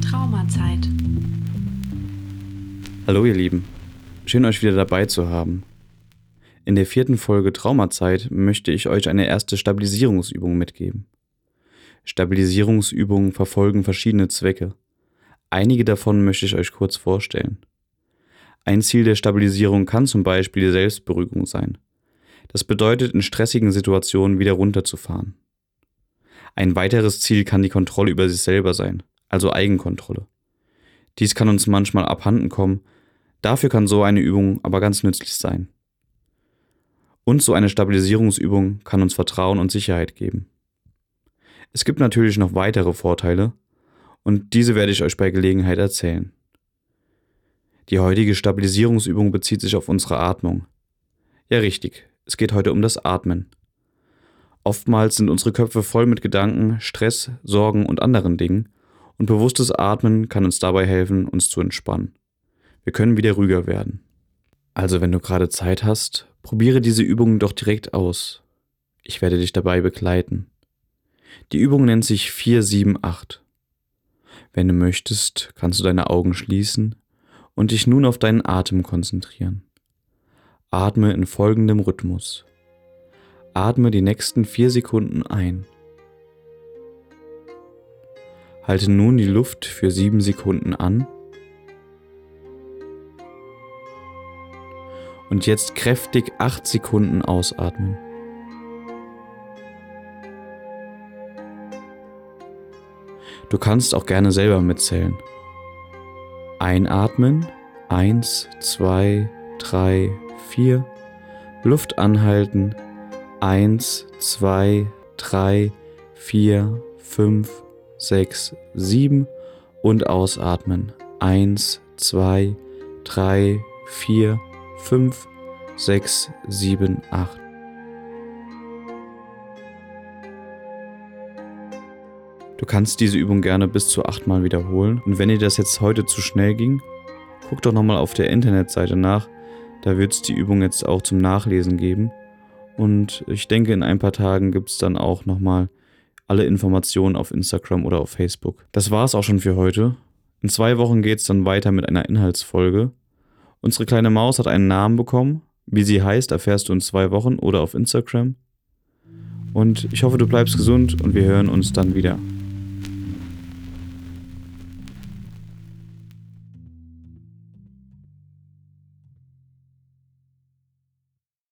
Traumazeit. Hallo ihr Lieben, schön euch wieder dabei zu haben. In der vierten Folge Traumazeit möchte ich euch eine erste Stabilisierungsübung mitgeben. Stabilisierungsübungen verfolgen verschiedene Zwecke. Einige davon möchte ich euch kurz vorstellen. Ein Ziel der Stabilisierung kann zum Beispiel die Selbstberuhigung sein. Das bedeutet, in stressigen Situationen wieder runterzufahren. Ein weiteres Ziel kann die Kontrolle über sich selber sein, also Eigenkontrolle. Dies kann uns manchmal abhanden kommen, dafür kann so eine Übung aber ganz nützlich sein. Und so eine Stabilisierungsübung kann uns Vertrauen und Sicherheit geben. Es gibt natürlich noch weitere Vorteile, und diese werde ich euch bei Gelegenheit erzählen. Die heutige Stabilisierungsübung bezieht sich auf unsere Atmung. Ja richtig, es geht heute um das Atmen. Oftmals sind unsere Köpfe voll mit Gedanken, Stress, Sorgen und anderen Dingen, und bewusstes Atmen kann uns dabei helfen, uns zu entspannen. Wir können wieder ruhiger werden. Also wenn du gerade Zeit hast, probiere diese Übung doch direkt aus. Ich werde dich dabei begleiten. Die Übung nennt sich 478. Wenn du möchtest, kannst du deine Augen schließen und dich nun auf deinen Atem konzentrieren. Atme in folgendem Rhythmus. Atme die nächsten vier Sekunden ein. Halte nun die Luft für sieben Sekunden an. Und jetzt kräftig acht Sekunden ausatmen. Du kannst auch gerne selber mitzählen. Einatmen. Eins, zwei, drei, vier. Luft anhalten. Eins, zwei, drei, vier, fünf, sechs, sieben. Und ausatmen. Eins, zwei, drei, vier, fünf, sechs, sieben, acht. Du kannst diese Übung gerne bis zu achtmal wiederholen. Und wenn dir das jetzt heute zu schnell ging, guck doch nochmal auf der Internetseite nach. Da wird es die Übung jetzt auch zum Nachlesen geben. Und ich denke, in ein paar Tagen gibt es dann auch nochmal alle Informationen auf Instagram oder auf Facebook. Das war es auch schon für heute. In zwei Wochen geht es dann weiter mit einer Inhaltsfolge. Unsere kleine Maus hat einen Namen bekommen. Wie sie heißt, erfährst du in zwei Wochen oder auf Instagram. Und ich hoffe, du bleibst gesund und wir hören uns dann wieder.